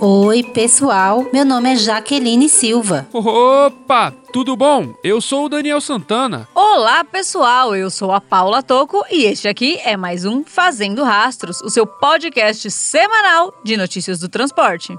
Oi, pessoal. Meu nome é Jaqueline Silva. Opa, tudo bom? Eu sou o Daniel Santana. Olá, pessoal. Eu sou a Paula Toco e este aqui é mais um Fazendo Rastros, o seu podcast semanal de notícias do transporte.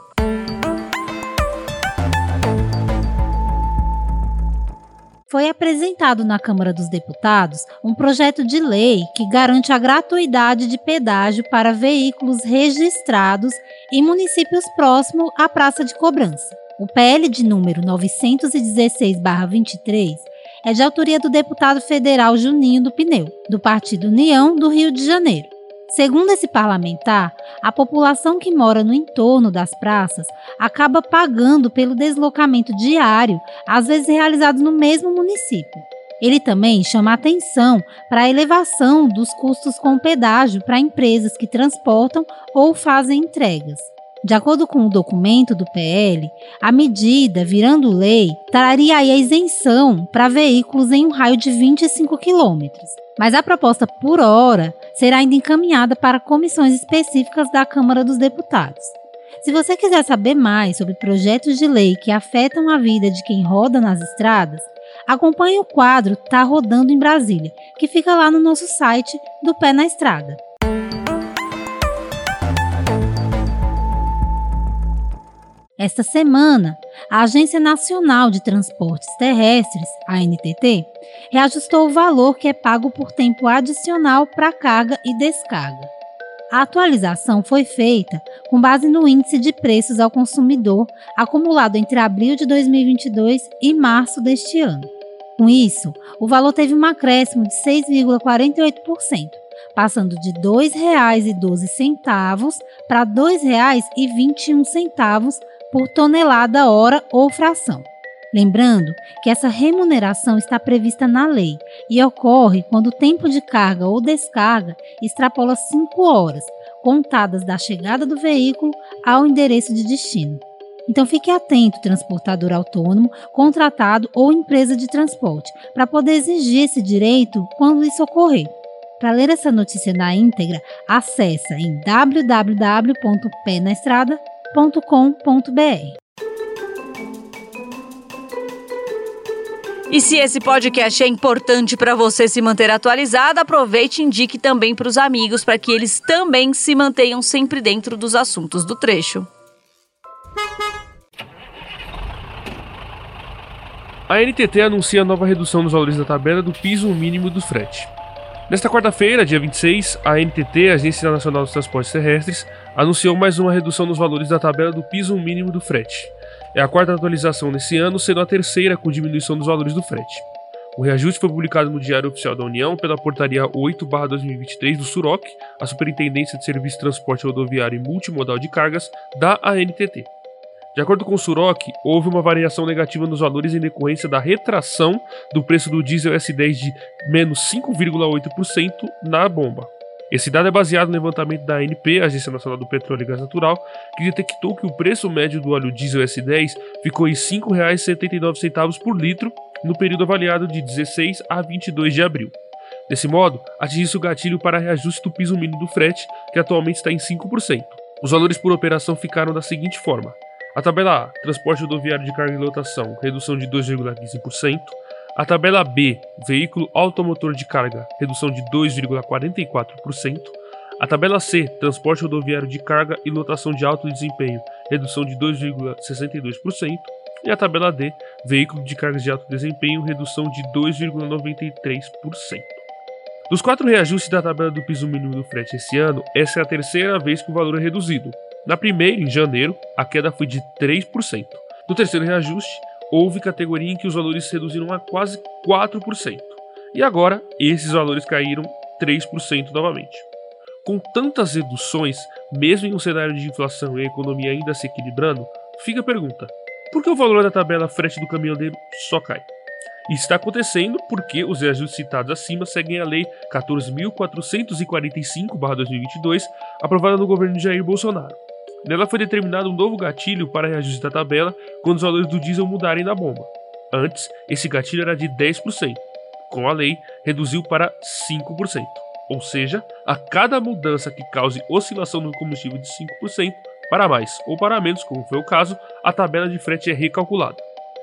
Foi apresentado na Câmara dos Deputados um projeto de lei que garante a gratuidade de pedágio para veículos registrados em municípios próximos à praça de cobrança. O PL de número 916-23 é de autoria do deputado federal Juninho do Pneu, do Partido União do Rio de Janeiro. Segundo esse parlamentar, a população que mora no entorno das praças acaba pagando pelo deslocamento diário, às vezes realizado no mesmo município. Ele também chama atenção para a elevação dos custos com pedágio para empresas que transportam ou fazem entregas. De acordo com o documento do PL, a medida, virando lei, traria a isenção para veículos em um raio de 25 quilômetros. Mas a proposta por hora será ainda encaminhada para comissões específicas da Câmara dos Deputados. Se você quiser saber mais sobre projetos de lei que afetam a vida de quem roda nas estradas, acompanhe o quadro Tá Rodando em Brasília, que fica lá no nosso site do Pé na Estrada. Esta semana, a Agência Nacional de Transportes Terrestres, ANTT, reajustou o valor que é pago por tempo adicional para carga e descarga. A atualização foi feita com base no índice de preços ao consumidor acumulado entre abril de 2022 e março deste ano. Com isso, o valor teve um acréscimo de 6,48%, passando de R$ 2,12 para R$ 2,21 por tonelada hora ou fração. Lembrando que essa remuneração está prevista na lei e ocorre quando o tempo de carga ou descarga extrapola 5 horas, contadas da chegada do veículo ao endereço de destino. Então fique atento, transportador autônomo, contratado ou empresa de transporte, para poder exigir esse direito quando isso ocorrer. Para ler essa notícia na íntegra, acesse em www.penaestrada.com E se esse podcast é importante para você se manter atualizado, aproveite e indique também para os amigos para que eles também se mantenham sempre dentro dos assuntos do trecho. A NTT anuncia a nova redução nos valores da tabela do piso mínimo do frete. Nesta quarta-feira, dia 26, a NTT, Agência Nacional dos Transportes Terrestres, anunciou mais uma redução nos valores da tabela do piso mínimo do frete. É a quarta atualização nesse ano, sendo a terceira com diminuição dos valores do frete. O reajuste foi publicado no Diário Oficial da União pela Portaria 8-2023 do SUROC, a Superintendência de Serviço de Transporte Rodoviário e Multimodal de Cargas, da ANTT. De acordo com o Suroc, houve uma variação negativa nos valores em decorrência da retração do preço do diesel S10 de menos 5,8% na bomba. Esse dado é baseado no levantamento da ANP, Agência Nacional do Petróleo e Gás Natural, que detectou que o preço médio do óleo diesel S10 ficou em R$ 5,79 por litro no período avaliado de 16 a 22 de abril. Desse modo, atingiu-se o gatilho para reajuste do piso mínimo do frete, que atualmente está em 5%. Os valores por operação ficaram da seguinte forma: a tabela A, transporte rodoviário de carga e lotação, redução de 2,15%. A tabela B, veículo automotor de carga, redução de 2,44%. A tabela C, transporte rodoviário de carga e lotação de alto desempenho, redução de 2,62%. E a tabela D, veículo de cargas de alto desempenho, redução de 2,93%. Dos quatro reajustes da tabela do piso mínimo do frete esse ano, essa é a terceira vez que o valor é reduzido. Na primeira, em janeiro, a queda foi de 3%. No terceiro reajuste, houve categoria em que os valores reduziram a quase 4%. E agora, esses valores caíram 3% novamente. Com tantas reduções, mesmo em um cenário de inflação e a economia ainda se equilibrando, fica a pergunta: por que o valor da tabela frete do caminhoneiro só cai? Está acontecendo porque os reajustes citados acima seguem a Lei 14.445-2022, aprovada no governo de Jair Bolsonaro. Nela foi determinado um novo gatilho para reajuste da tabela quando os valores do diesel mudarem na bomba. Antes, esse gatilho era de 10%. Com a lei, reduziu para 5%. Ou seja, a cada mudança que cause oscilação no combustível de 5%, para mais ou para menos, como foi o caso, a tabela de frete é recalculada.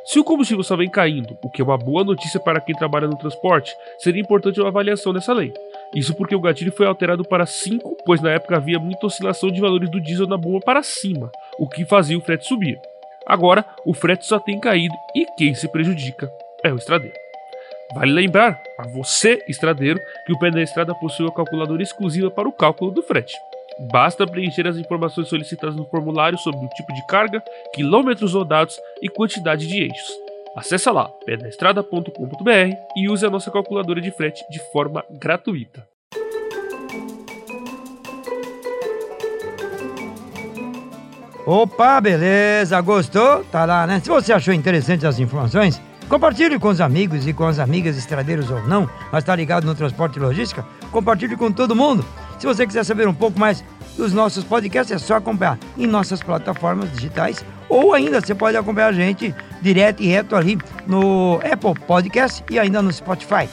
Se o combustível só vem caindo, o que é uma boa notícia para quem trabalha no transporte, seria importante uma avaliação dessa lei. Isso porque o gatilho foi alterado para 5, pois na época havia muita oscilação de valores do diesel na bomba para cima, o que fazia o frete subir. Agora, o frete só tem caído e quem se prejudica é o estradeiro. Vale lembrar a você, estradeiro, que o pé da estrada possui uma calculadora exclusiva para o cálculo do frete. Basta preencher as informações solicitadas no formulário sobre o tipo de carga, quilômetros rodados e quantidade de eixos. Acesse lá pedaestrada.com.br e use a nossa calculadora de frete de forma gratuita. Opa, beleza, gostou? Tá lá, né? Se você achou interessante as informações, compartilhe com os amigos e com as amigas estradeiros ou não, mas tá ligado no transporte e logística, compartilhe com todo mundo. Se você quiser saber um pouco mais dos nossos podcasts, é só acompanhar em nossas plataformas digitais ou ainda você pode acompanhar a gente direto e reto ali no Apple Podcast e ainda no Spotify.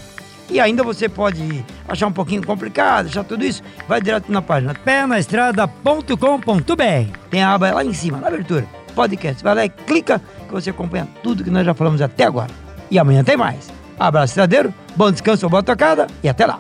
E ainda você pode achar um pouquinho complicado, achar tudo isso, vai direto na página penaestrada.com.br. Tem a aba lá em cima, na abertura, podcast. Vai lá e clica que você acompanha tudo que nós já falamos até agora. E amanhã tem mais. Abraço, estradeiro, bom descanso, boa tocada e até lá.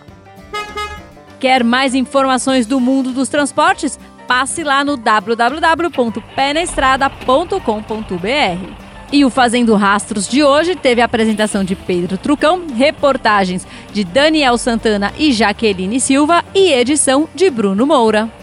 Quer mais informações do mundo dos transportes? Passe lá no www.penestrada.com.br. E o Fazendo Rastros de hoje teve a apresentação de Pedro Trucão, reportagens de Daniel Santana e Jaqueline Silva e edição de Bruno Moura.